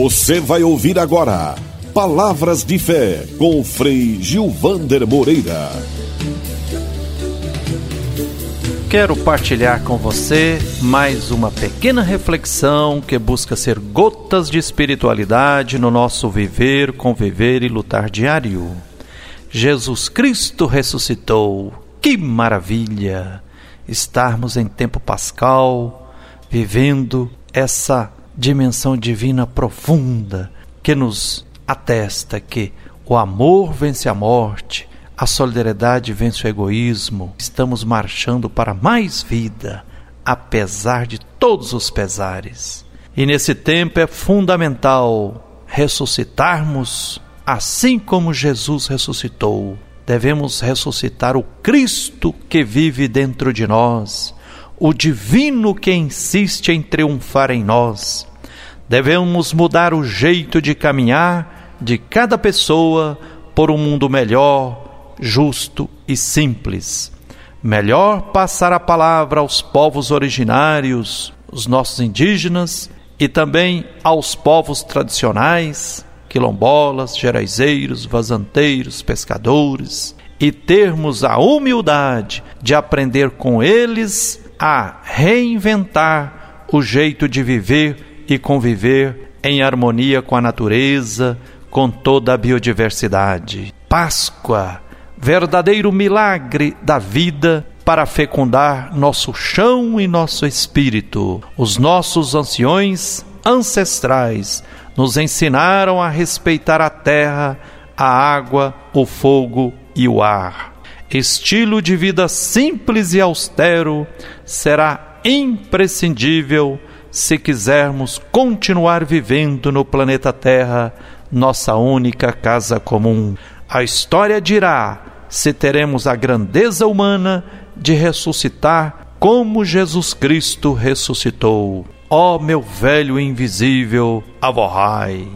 Você vai ouvir agora Palavras de Fé com Frei Gilvander Moreira. Quero partilhar com você mais uma pequena reflexão que busca ser gotas de espiritualidade no nosso viver, conviver e lutar diário. Jesus Cristo ressuscitou. Que maravilha! Estarmos em tempo pascal, vivendo essa dimensão divina profunda que nos atesta que o amor vence a morte, a solidariedade vence o egoísmo. Estamos marchando para mais vida, apesar de todos os pesares. E nesse tempo é fundamental ressuscitarmos assim como Jesus ressuscitou. Devemos ressuscitar o Cristo que vive dentro de nós, o divino que insiste em triunfar em nós. Devemos mudar o jeito de caminhar de cada pessoa por um mundo melhor, justo e simples. Melhor passar a palavra aos povos originários, os nossos indígenas, e também aos povos tradicionais, quilombolas, geraizeiros, vazanteiros, pescadores, e termos a humildade de aprender com eles a reinventar o jeito de viver e conviver em harmonia com a natureza, com toda a biodiversidade. Páscoa, verdadeiro milagre da vida para fecundar nosso chão e nosso espírito. Os nossos anciões ancestrais nos ensinaram a respeitar a terra, a água, o fogo e o ar. Estilo de vida simples e austero será imprescindível se quisermos continuar vivendo no planeta Terra, nossa única casa comum. A história dirá se teremos a grandeza humana de ressuscitar como Jesus Cristo ressuscitou. Ó oh, meu velho invisível Avorrai,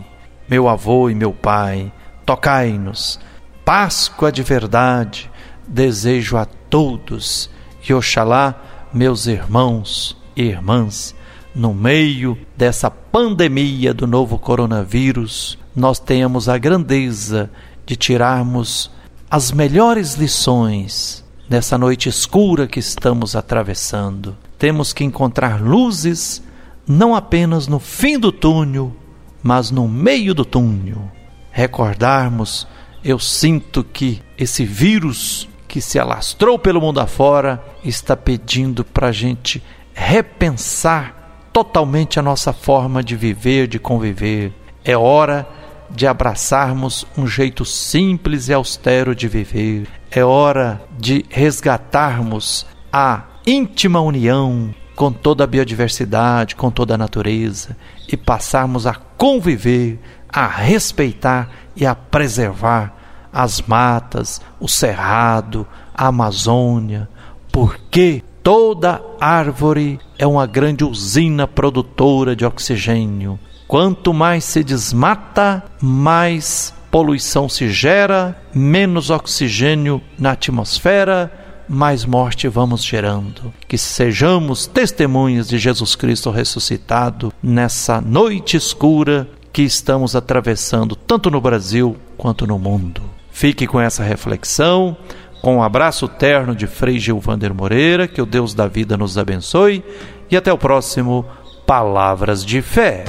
meu avô e meu pai, tocai-nos. Páscoa de verdade desejo a todos e oxalá meus irmãos e irmãs no meio dessa pandemia do novo coronavírus, nós tenhamos a grandeza de tirarmos as melhores lições nessa noite escura que estamos atravessando. Temos que encontrar luzes não apenas no fim do túnel, mas no meio do túnel. Recordarmos, eu sinto que esse vírus que se alastrou pelo mundo afora está pedindo para a gente repensar totalmente a nossa forma de viver, de conviver. É hora de abraçarmos um jeito simples e austero de viver. É hora de resgatarmos a íntima união com toda a biodiversidade, com toda a natureza e passarmos a conviver, a respeitar e a preservar as matas, o cerrado, a Amazônia, porque Toda árvore é uma grande usina produtora de oxigênio. Quanto mais se desmata, mais poluição se gera, menos oxigênio na atmosfera, mais morte vamos gerando. Que sejamos testemunhas de Jesus Cristo ressuscitado nessa noite escura que estamos atravessando, tanto no Brasil quanto no mundo. Fique com essa reflexão. Com um abraço terno de Frei Gilvander Moreira, que o Deus da vida nos abençoe e até o próximo Palavras de Fé.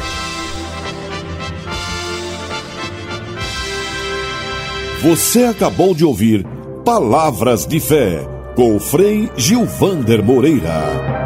Você acabou de ouvir Palavras de Fé com o Frei Gilvander Moreira.